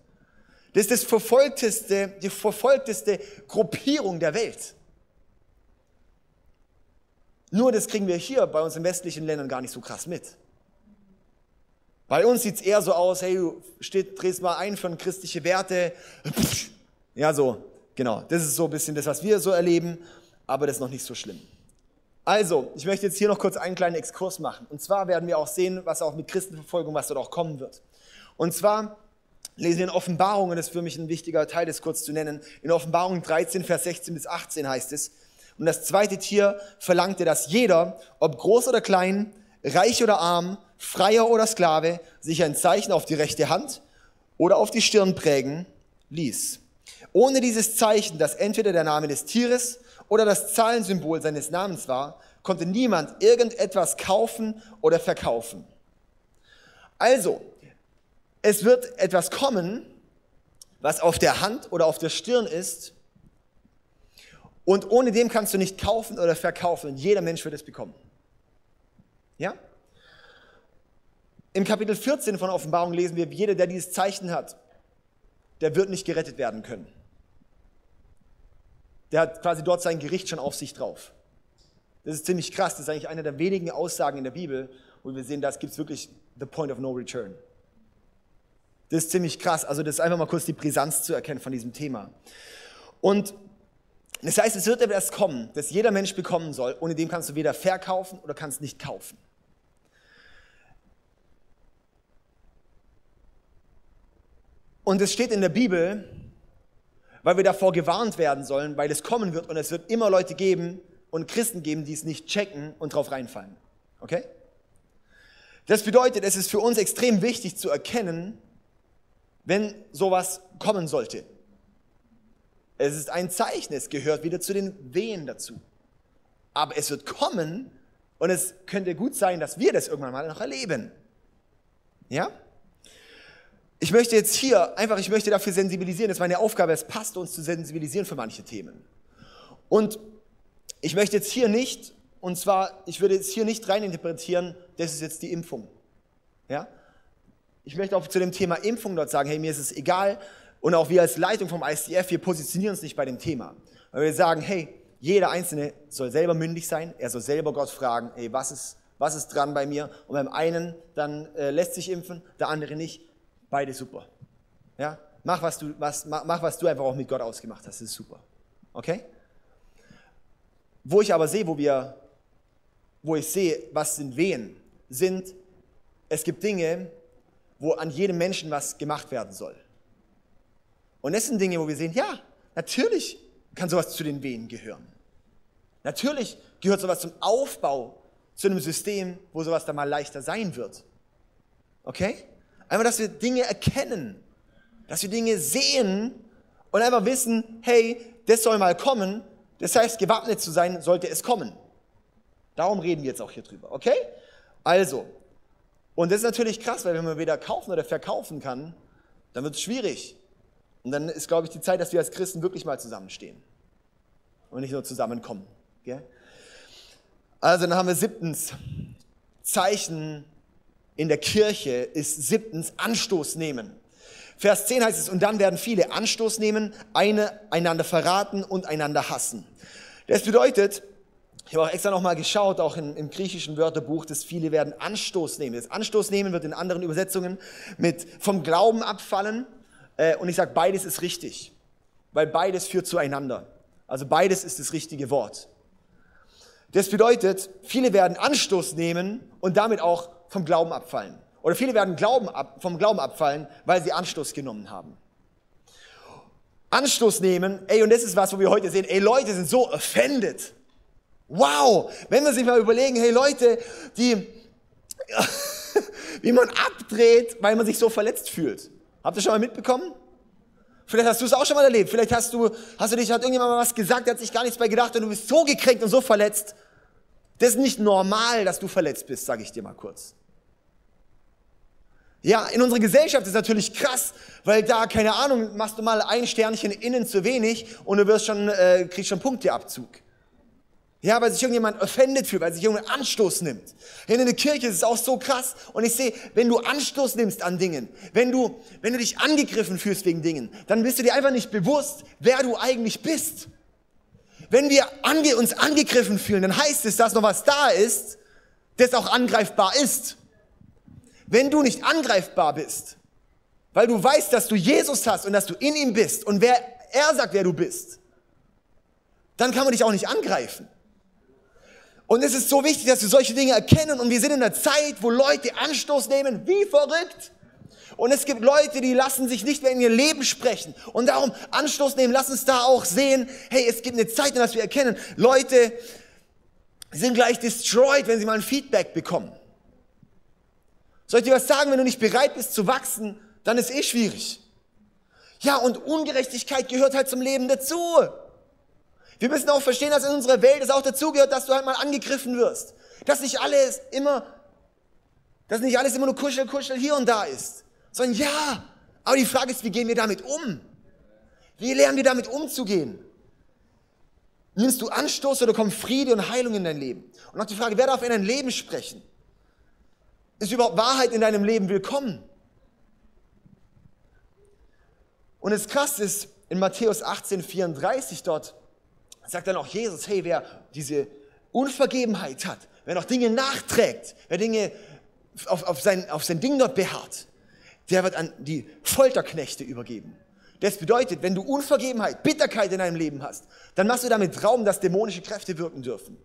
Das ist das verfolgteste, die verfolgteste Gruppierung der Welt. Nur das kriegen wir hier bei uns in westlichen Ländern gar nicht so krass mit. Bei uns sieht es eher so aus, hey, du steht, drehst mal ein für christliche Werte. Ja, so, genau. Das ist so ein bisschen das, was wir so erleben, aber das ist noch nicht so schlimm. Also, ich möchte jetzt hier noch kurz einen kleinen Exkurs machen. Und zwar werden wir auch sehen, was auch mit Christenverfolgung, was dort auch kommen wird. Und zwar lesen wir in Offenbarungen, das ist für mich ein wichtiger Teil, das kurz zu nennen. In Offenbarung 13, Vers 16 bis 18 heißt es, und das zweite Tier verlangte, dass jeder, ob groß oder klein, reich oder arm, Freier oder Sklave, sich ein Zeichen auf die rechte Hand oder auf die Stirn prägen ließ. Ohne dieses Zeichen, das entweder der Name des Tieres oder das Zahlensymbol seines Namens war, konnte niemand irgendetwas kaufen oder verkaufen. Also, es wird etwas kommen, was auf der Hand oder auf der Stirn ist, und ohne dem kannst du nicht kaufen oder verkaufen. Jeder Mensch wird es bekommen. Ja? Im Kapitel 14 von Offenbarung lesen wir, jeder, der dieses Zeichen hat, der wird nicht gerettet werden können. Der hat quasi dort sein Gericht schon auf sich drauf. Das ist ziemlich krass. Das ist eigentlich eine der wenigen Aussagen in der Bibel, wo wir sehen, das gibt es wirklich the point of no return. Das ist ziemlich krass. Also das ist einfach mal kurz die Brisanz zu erkennen von diesem Thema. Und das heißt, es wird etwas kommen, das jeder Mensch bekommen soll, ohne dem kannst du weder verkaufen oder kannst nicht kaufen. Und es steht in der Bibel, weil wir davor gewarnt werden sollen, weil es kommen wird und es wird immer Leute geben und Christen geben, die es nicht checken und drauf reinfallen. Okay? Das bedeutet, es ist für uns extrem wichtig zu erkennen, wenn sowas kommen sollte. Es ist ein Zeichen, es gehört wieder zu den Wehen dazu. Aber es wird kommen und es könnte gut sein, dass wir das irgendwann mal noch erleben. Ja? Ich möchte jetzt hier einfach, ich möchte dafür sensibilisieren, das ist meine Aufgabe, es passt uns zu sensibilisieren für manche Themen. Und ich möchte jetzt hier nicht, und zwar, ich würde jetzt hier nicht reininterpretieren, das ist jetzt die Impfung. Ja? Ich möchte auch zu dem Thema Impfung dort sagen, hey, mir ist es egal, und auch wir als Leitung vom ICF, wir positionieren uns nicht bei dem Thema. Weil wir sagen, hey, jeder Einzelne soll selber mündig sein, er soll selber Gott fragen, hey, was ist, was ist dran bei mir? Und beim einen, dann äh, lässt sich impfen, der andere nicht. Beide super. Ja? Mach, was du, was, mach, was du einfach auch mit Gott ausgemacht hast. Das ist super. Okay? Wo ich aber sehe, wo wir, wo ich sehe, was sind Wehen, sind, es gibt Dinge, wo an jedem Menschen was gemacht werden soll. Und das sind Dinge, wo wir sehen, ja, natürlich kann sowas zu den Wehen gehören. Natürlich gehört sowas zum Aufbau zu einem System, wo sowas dann mal leichter sein wird. Okay? Einfach, dass wir Dinge erkennen, dass wir Dinge sehen und einfach wissen, hey, das soll mal kommen. Das heißt, gewappnet zu sein, sollte es kommen. Darum reden wir jetzt auch hier drüber, okay? Also, und das ist natürlich krass, weil wenn man weder kaufen oder verkaufen kann, dann wird es schwierig. Und dann ist, glaube ich, die Zeit, dass wir als Christen wirklich mal zusammenstehen und nicht nur zusammenkommen. Gell? Also, dann haben wir siebtens Zeichen in der Kirche ist siebtens Anstoß nehmen. Vers 10 heißt es, und dann werden viele Anstoß nehmen, eine, einander verraten und einander hassen. Das bedeutet, ich habe auch extra nochmal geschaut, auch in, im griechischen Wörterbuch, dass viele werden Anstoß nehmen. Das Anstoß nehmen wird in anderen Übersetzungen mit vom Glauben abfallen. Äh, und ich sage, beides ist richtig, weil beides führt zueinander. Also beides ist das richtige Wort. Das bedeutet, viele werden Anstoß nehmen und damit auch vom Glauben abfallen. Oder viele werden Glauben ab, vom Glauben abfallen, weil sie Anstoß genommen haben. Anstoß nehmen, ey, und das ist was, wo wir heute sehen, ey, Leute sind so offended. Wow, wenn wir sich mal überlegen, hey Leute, die, [LAUGHS] wie man abdreht, weil man sich so verletzt fühlt. Habt ihr schon mal mitbekommen? Vielleicht hast du es auch schon mal erlebt. Vielleicht hast du, hast du dich, hat irgendjemand mal was gesagt, der hat sich gar nichts bei gedacht und du bist so gekränkt und so verletzt. Das ist nicht normal, dass du verletzt bist, sage ich dir mal kurz. Ja, in unserer Gesellschaft ist natürlich krass, weil da, keine Ahnung, machst du mal ein Sternchen innen zu wenig und du wirst schon, äh, kriegst schon Punkteabzug. Ja, weil sich irgendjemand offended fühlt, weil sich irgendein Anstoß nimmt. In der Kirche ist es auch so krass. Und ich sehe, wenn du Anstoß nimmst an Dingen, wenn du, wenn du dich angegriffen fühlst wegen Dingen, dann bist du dir einfach nicht bewusst, wer du eigentlich bist. Wenn wir ange uns angegriffen fühlen, dann heißt es, dass noch was da ist, das auch angreifbar ist. Wenn du nicht angreifbar bist, weil du weißt, dass du Jesus hast und dass du in ihm bist und wer er sagt, wer du bist, dann kann man dich auch nicht angreifen. Und es ist so wichtig, dass wir solche Dinge erkennen und wir sind in einer Zeit, wo Leute Anstoß nehmen, wie verrückt. Und es gibt Leute, die lassen sich nicht mehr in ihr Leben sprechen. Und darum Anstoß nehmen, lass uns da auch sehen, hey, es gibt eine Zeit, in der wir erkennen, Leute sind gleich destroyed, wenn sie mal ein Feedback bekommen. Soll ich dir was sagen, wenn du nicht bereit bist zu wachsen, dann ist eh schwierig. Ja, und Ungerechtigkeit gehört halt zum Leben dazu. Wir müssen auch verstehen, dass in unserer Welt es auch dazugehört, dass du halt mal angegriffen wirst. Dass nicht alles immer, dass nicht alles immer nur Kuschel, Kuschel hier und da ist sondern ja. Aber die Frage ist, wie gehen wir damit um? Wie lernen wir damit umzugehen? Nimmst du Anstoß oder kommt Friede und Heilung in dein Leben? Und auch die Frage, wer darf in dein Leben sprechen? Ist überhaupt Wahrheit in deinem Leben willkommen? Und das Krasse ist, in Matthäus 18, 34 dort, sagt dann auch Jesus, hey, wer diese Unvergebenheit hat, wer noch Dinge nachträgt, wer Dinge auf, auf, sein, auf sein Ding dort beharrt, der wird an die Folterknechte übergeben. Das bedeutet, wenn du Unvergebenheit, Bitterkeit in deinem Leben hast, dann machst du damit Raum, dass dämonische Kräfte wirken dürfen.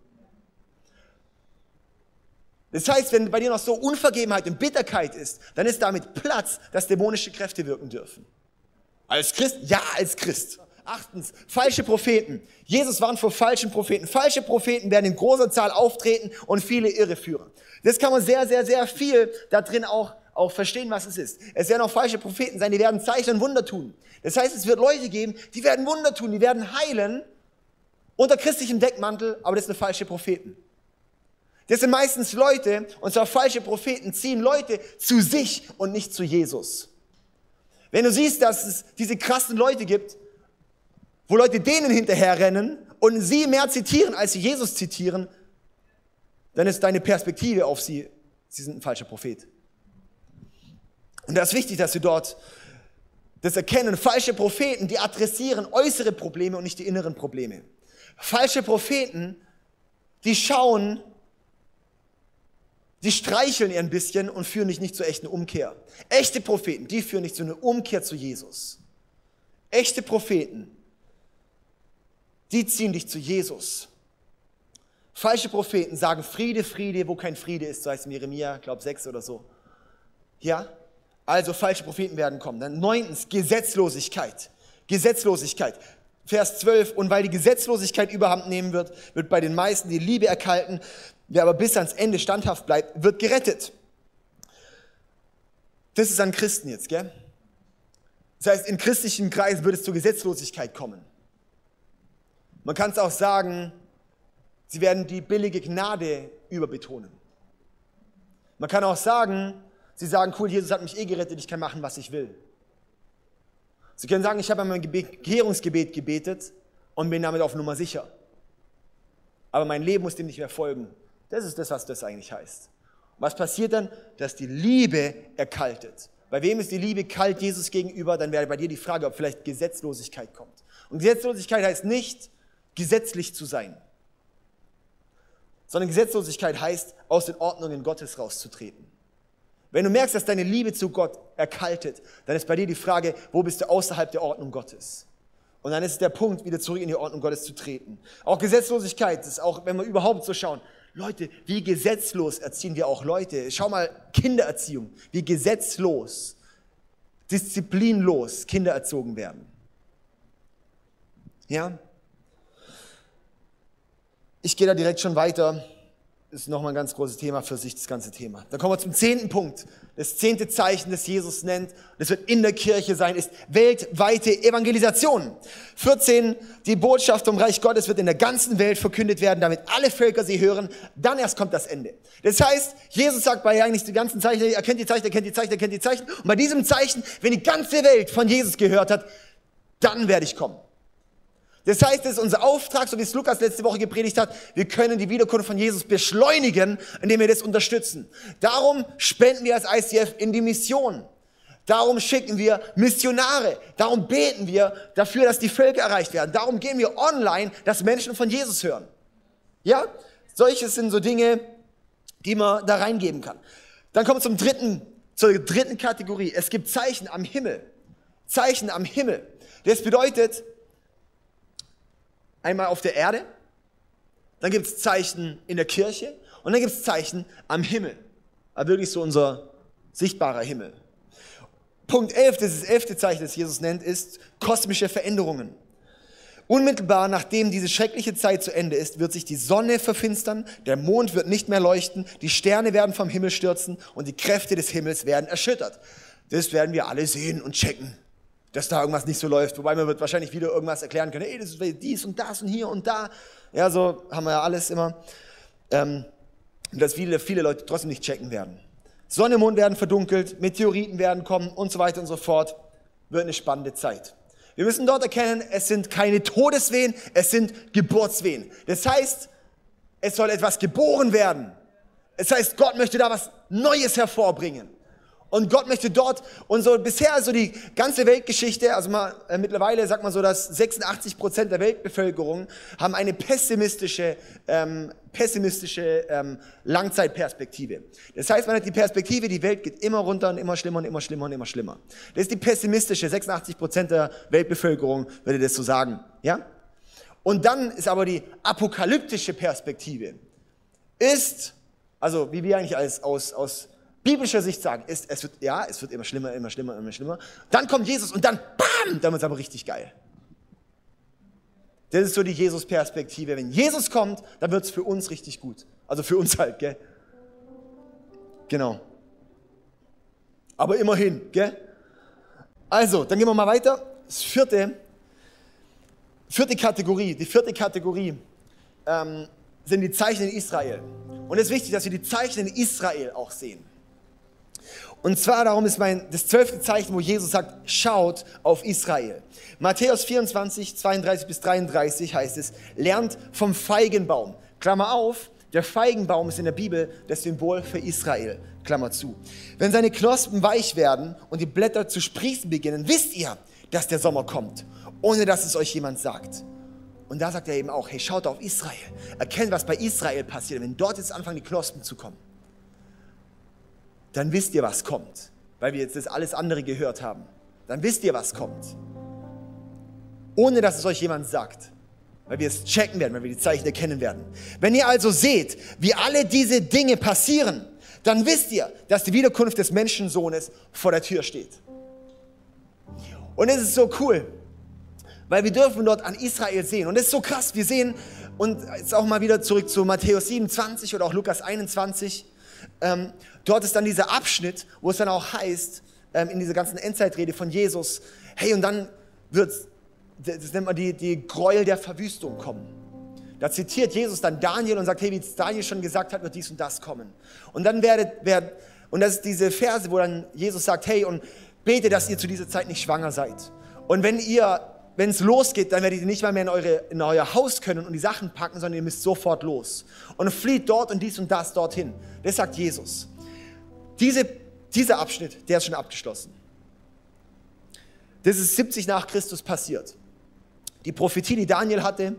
Das heißt, wenn bei dir noch so Unvergebenheit und Bitterkeit ist, dann ist damit Platz, dass dämonische Kräfte wirken dürfen. Als Christ? Ja, als Christ. Achtens, falsche Propheten. Jesus warnt vor falschen Propheten. Falsche Propheten werden in großer Zahl auftreten und viele irreführen. Das kann man sehr, sehr, sehr viel da drin auch, auch verstehen, was es ist. Es werden auch falsche Propheten sein, die werden Zeichen und Wunder tun. Das heißt, es wird Leute geben, die werden Wunder tun, die werden heilen unter christlichem Deckmantel, aber das sind falsche Propheten. Das sind meistens Leute, und zwar falsche Propheten, ziehen Leute zu sich und nicht zu Jesus. Wenn du siehst, dass es diese krassen Leute gibt, wo Leute denen hinterherrennen und sie mehr zitieren, als sie Jesus zitieren, dann ist deine Perspektive auf sie, sie sind ein falscher Prophet. Und da ist wichtig, dass wir dort das erkennen. Falsche Propheten, die adressieren äußere Probleme und nicht die inneren Probleme. Falsche Propheten, die schauen die streicheln ihr ein bisschen und führen dich nicht zur echten Umkehr. Echte Propheten, die führen dich zu einer Umkehr zu Jesus. Echte Propheten, die ziehen dich zu Jesus. Falsche Propheten sagen Friede, Friede, wo kein Friede ist, so heißt es in Jeremia, glaube 6 oder so. Ja? Also falsche Propheten werden kommen. Dann neuntens, Gesetzlosigkeit. Gesetzlosigkeit. Vers 12, und weil die Gesetzlosigkeit überhand nehmen wird, wird bei den meisten die Liebe erkalten. Wer aber bis ans Ende standhaft bleibt, wird gerettet. Das ist an Christen jetzt, gell? Das heißt, in christlichen Kreisen wird es zur Gesetzlosigkeit kommen. Man kann es auch sagen, sie werden die billige Gnade überbetonen. Man kann auch sagen, sie sagen, cool, Jesus hat mich eh gerettet, ich kann machen, was ich will. Sie können sagen, ich habe mein Bekehrungsgebet gebetet und bin damit auf Nummer sicher. Aber mein Leben muss dem nicht mehr folgen. Das ist das, was das eigentlich heißt. was passiert dann? Dass die Liebe erkaltet. Bei wem ist die Liebe kalt Jesus gegenüber? Dann wäre bei dir die Frage, ob vielleicht Gesetzlosigkeit kommt. Und Gesetzlosigkeit heißt nicht, gesetzlich zu sein, sondern Gesetzlosigkeit heißt, aus den Ordnungen Gottes rauszutreten. Wenn du merkst, dass deine Liebe zu Gott erkaltet, dann ist bei dir die Frage, wo bist du außerhalb der Ordnung Gottes? Und dann ist der Punkt, wieder zurück in die Ordnung Gottes zu treten. Auch Gesetzlosigkeit ist auch, wenn wir überhaupt so schauen, Leute, wie gesetzlos erziehen wir auch Leute. Schau mal, Kindererziehung, wie gesetzlos, disziplinlos Kinder erzogen werden. Ja? Ich gehe da direkt schon weiter ist nochmal ein ganz großes Thema für sich, das ganze Thema. Dann kommen wir zum zehnten Punkt. Das zehnte Zeichen, das Jesus nennt, das wird in der Kirche sein, ist weltweite Evangelisation. 14, die Botschaft vom Reich Gottes wird in der ganzen Welt verkündet werden, damit alle Völker sie hören. Dann erst kommt das Ende. Das heißt, Jesus sagt bei eigentlich die ganzen Zeichen, er kennt die Zeichen, er kennt die Zeichen, er kennt die Zeichen. Und bei diesem Zeichen, wenn die ganze Welt von Jesus gehört hat, dann werde ich kommen. Das heißt, es ist unser Auftrag, so wie es Lukas letzte Woche gepredigt hat, wir können die Wiederkunft von Jesus beschleunigen, indem wir das unterstützen. Darum spenden wir als ICF in die Mission. Darum schicken wir Missionare. Darum beten wir dafür, dass die Völker erreicht werden. Darum gehen wir online, dass Menschen von Jesus hören. Ja? Solches sind so Dinge, die man da reingeben kann. Dann kommen wir zum dritten, zur dritten Kategorie. Es gibt Zeichen am Himmel. Zeichen am Himmel. Das bedeutet, Einmal auf der Erde, dann gibt es Zeichen in der Kirche und dann gibt es Zeichen am Himmel. Aber wirklich so unser sichtbarer Himmel. Punkt 11, das ist das elfte Zeichen, das Jesus nennt, ist kosmische Veränderungen. Unmittelbar nachdem diese schreckliche Zeit zu Ende ist, wird sich die Sonne verfinstern, der Mond wird nicht mehr leuchten, die Sterne werden vom Himmel stürzen und die Kräfte des Himmels werden erschüttert. Das werden wir alle sehen und checken dass da irgendwas nicht so läuft. Wobei man wird wahrscheinlich wieder irgendwas erklären können. Ey, das ist dies und das und hier und da. Ja, so haben wir ja alles immer. Ähm, dass viele, viele Leute trotzdem nicht checken werden. Sonne, Mond werden verdunkelt, Meteoriten werden kommen und so weiter und so fort. Wird eine spannende Zeit. Wir müssen dort erkennen, es sind keine Todeswehen, es sind Geburtswehen. Das heißt, es soll etwas geboren werden. Es heißt, Gott möchte da was Neues hervorbringen. Und Gott möchte dort, und so bisher so die ganze Weltgeschichte, also mal, äh, mittlerweile sagt man so, dass 86 Prozent der Weltbevölkerung haben eine pessimistische, ähm, pessimistische ähm, Langzeitperspektive. Das heißt, man hat die Perspektive, die Welt geht immer runter und immer schlimmer und immer schlimmer und immer schlimmer. Das ist die pessimistische, 86 Prozent der Weltbevölkerung würde das so sagen, ja? Und dann ist aber die apokalyptische Perspektive, ist, also wie wir eigentlich als, aus, aus biblischer Sicht sagen, ist, es wird, ja, es wird immer schlimmer, immer schlimmer, immer schlimmer. Dann kommt Jesus und dann, bam, dann wird es aber richtig geil. Das ist so die Jesus-Perspektive. Wenn Jesus kommt, dann wird es für uns richtig gut. Also für uns halt, gell? Genau. Aber immerhin, gell? Also, dann gehen wir mal weiter. Das vierte, vierte Kategorie, die vierte Kategorie ähm, sind die Zeichen in Israel. Und es ist wichtig, dass wir die Zeichen in Israel auch sehen. Und zwar darum ist mein, das zwölfte Zeichen, wo Jesus sagt, schaut auf Israel. Matthäus 24, 32 bis 33 heißt es, lernt vom Feigenbaum. Klammer auf, der Feigenbaum ist in der Bibel das Symbol für Israel. Klammer zu. Wenn seine Knospen weich werden und die Blätter zu sprießen beginnen, wisst ihr, dass der Sommer kommt, ohne dass es euch jemand sagt. Und da sagt er eben auch, hey, schaut auf Israel. Erkennt, was bei Israel passiert, wenn dort jetzt anfangen, die Knospen zu kommen dann wisst ihr, was kommt, weil wir jetzt das alles andere gehört haben. Dann wisst ihr, was kommt. Ohne dass es euch jemand sagt, weil wir es checken werden, weil wir die Zeichen erkennen werden. Wenn ihr also seht, wie alle diese Dinge passieren, dann wisst ihr, dass die Wiederkunft des Menschensohnes vor der Tür steht. Und es ist so cool, weil wir dürfen dort an Israel sehen. Und es ist so krass, wir sehen, und jetzt auch mal wieder zurück zu Matthäus 27 oder auch Lukas 21, ähm, dort ist dann dieser Abschnitt, wo es dann auch heißt, ähm, in dieser ganzen Endzeitrede von Jesus, hey, und dann wird, das nennt man die, die Gräuel der Verwüstung kommen. Da zitiert Jesus dann Daniel und sagt, hey, wie Daniel schon gesagt hat, wird dies und das kommen. Und dann werdet, werdet und das ist diese Verse, wo dann Jesus sagt, hey, und bete, dass ihr zu dieser Zeit nicht schwanger seid. Und wenn ihr wenn es losgeht, dann werdet ihr nicht mal mehr in, eure, in euer Haus können und die Sachen packen, sondern ihr müsst sofort los. Und flieht dort und dies und das dorthin. Das sagt Jesus. Diese, dieser Abschnitt, der ist schon abgeschlossen. Das ist 70 nach Christus passiert. Die Prophetie, die Daniel hatte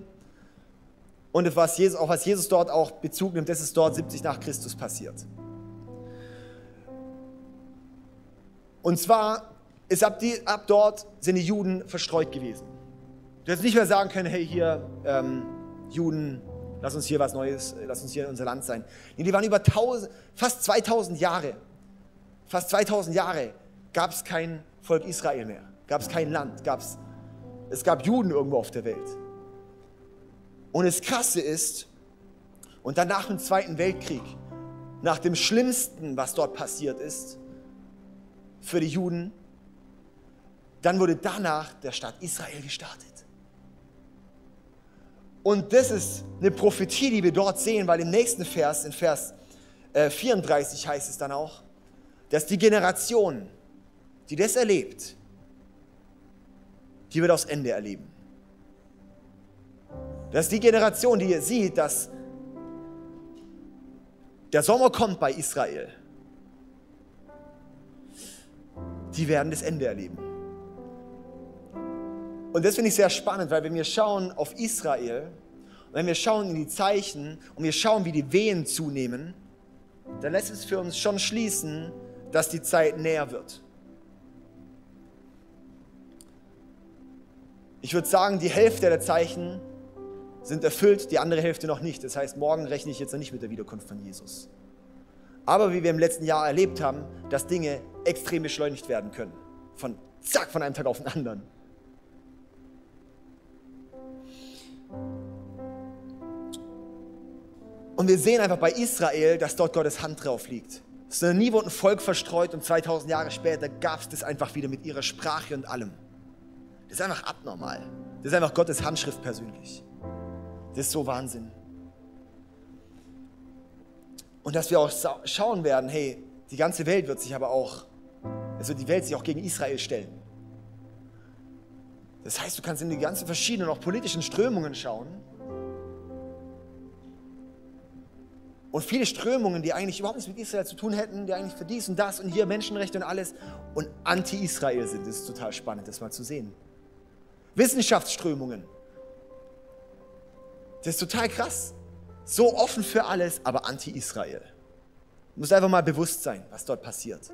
und was Jesus, auch was Jesus dort auch Bezug nimmt, das ist dort 70 nach Christus passiert. Und zwar ist ab, die, ab dort sind die Juden verstreut gewesen. Du hättest nicht mehr sagen können, hey hier, ähm, Juden, lass uns hier was Neues, lass uns hier in unser Land sein. Nee, die waren über 1000, fast 2000 Jahre, fast 2000 Jahre gab es kein Volk Israel mehr, gab es kein Land, gab's, es gab Juden irgendwo auf der Welt. Und das Krasse ist, und dann nach dem Zweiten Weltkrieg, nach dem Schlimmsten, was dort passiert ist, für die Juden, dann wurde danach der Staat Israel gestartet. Und das ist eine Prophetie, die wir dort sehen, weil im nächsten Vers, in Vers 34 äh, heißt es dann auch, dass die Generation, die das erlebt, die wird aufs Ende erleben. Das ist die Generation, die sieht, dass der Sommer kommt bei Israel. Die werden das Ende erleben. Und das finde ich sehr spannend, weil wenn wir schauen auf Israel, und wenn wir schauen in die Zeichen und wir schauen, wie die Wehen zunehmen, dann lässt es für uns schon schließen, dass die Zeit näher wird. Ich würde sagen, die Hälfte der Zeichen sind erfüllt, die andere Hälfte noch nicht. Das heißt, morgen rechne ich jetzt noch nicht mit der Wiederkunft von Jesus. Aber wie wir im letzten Jahr erlebt haben, dass Dinge extrem beschleunigt werden können. Von zack, von einem Tag auf den anderen. Und wir sehen einfach bei Israel, dass dort Gottes Hand drauf liegt. Ist nie wurde ein Volk verstreut und 2000 Jahre später gab es das einfach wieder mit ihrer Sprache und allem. Das ist einfach abnormal. Das ist einfach Gottes Handschrift persönlich. Das ist so Wahnsinn. Und dass wir auch schauen werden, hey, die ganze Welt wird sich aber auch, also die Welt sich auch gegen Israel stellen. Das heißt, du kannst in die ganzen verschiedenen, auch politischen Strömungen schauen Und viele Strömungen, die eigentlich überhaupt nichts mit Israel zu tun hätten, die eigentlich für dies und das und hier Menschenrechte und alles und anti-Israel sind. Das ist total spannend, das mal zu sehen. Wissenschaftsströmungen. Das ist total krass. So offen für alles, aber anti-Israel. Muss einfach mal bewusst sein, was dort passiert.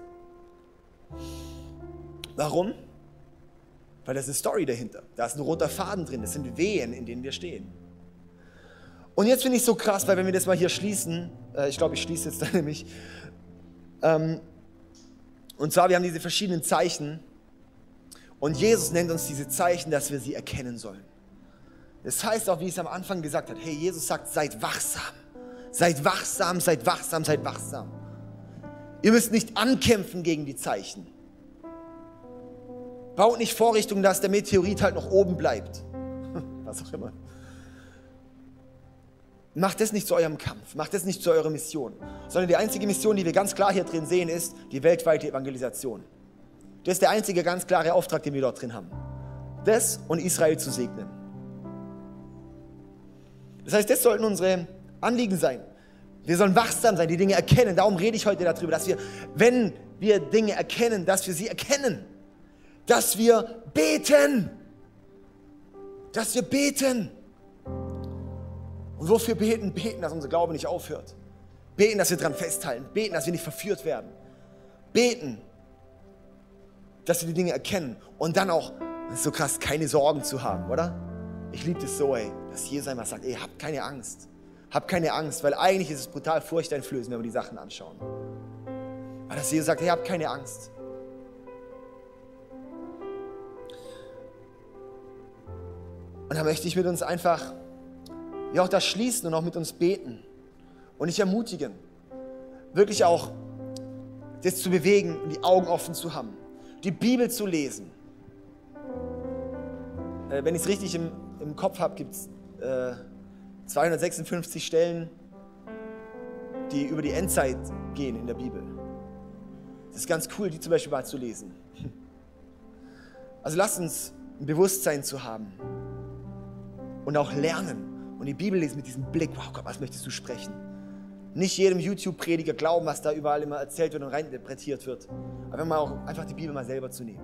Warum? Weil da ist eine Story dahinter. Da ist ein roter Faden drin. Das sind Wehen, in denen wir stehen. Und jetzt finde ich es so krass, weil wenn wir das mal hier schließen, äh, ich glaube, ich schließe jetzt [LAUGHS] da nämlich, ähm, und zwar, wir haben diese verschiedenen Zeichen und Jesus nennt uns diese Zeichen, dass wir sie erkennen sollen. Das heißt auch, wie es am Anfang gesagt habe, hey, Jesus sagt, seid wachsam, seid wachsam, seid wachsam, seid wachsam. Ihr müsst nicht ankämpfen gegen die Zeichen. Baut nicht Vorrichtungen, dass der Meteorit halt noch oben bleibt. [LAUGHS] Was auch immer. Macht das nicht zu eurem Kampf, macht das nicht zu eurer Mission, sondern die einzige Mission, die wir ganz klar hier drin sehen, ist die weltweite Evangelisation. Das ist der einzige ganz klare Auftrag, den wir dort drin haben. Das und Israel zu segnen. Das heißt, das sollten unsere Anliegen sein. Wir sollen wachsam sein, die Dinge erkennen. Darum rede ich heute darüber, dass wir, wenn wir Dinge erkennen, dass wir sie erkennen. Dass wir beten. Dass wir beten. Und wofür beten? Beten, dass unser Glaube nicht aufhört. Beten, dass wir daran festhalten. Beten, dass wir nicht verführt werden. Beten, dass wir die Dinge erkennen. Und dann auch, das ist so krass, keine Sorgen zu haben, oder? Ich liebe das so, ey, dass Jesus einmal sagt, ey, habt keine Angst. Habt keine Angst, weil eigentlich ist es brutal furchteinflößend, wenn wir die Sachen anschauen. Aber dass Jesus sagt, hey, habt keine Angst. Und da möchte ich mit uns einfach wir auch das schließen und auch mit uns beten und dich ermutigen, wirklich auch das zu bewegen und die Augen offen zu haben, die Bibel zu lesen. Äh, wenn ich es richtig im, im Kopf habe, gibt es äh, 256 Stellen, die über die Endzeit gehen in der Bibel. Das ist ganz cool, die zum Beispiel mal zu lesen. Also lasst uns ein Bewusstsein zu haben und auch lernen, und die Bibel lesen mit diesem Blick, wow Gott, was möchtest du sprechen? Nicht jedem YouTube-Prediger glauben, was da überall immer erzählt wird und reininterpretiert wird. Aber mal auch einfach die Bibel mal selber zu nehmen.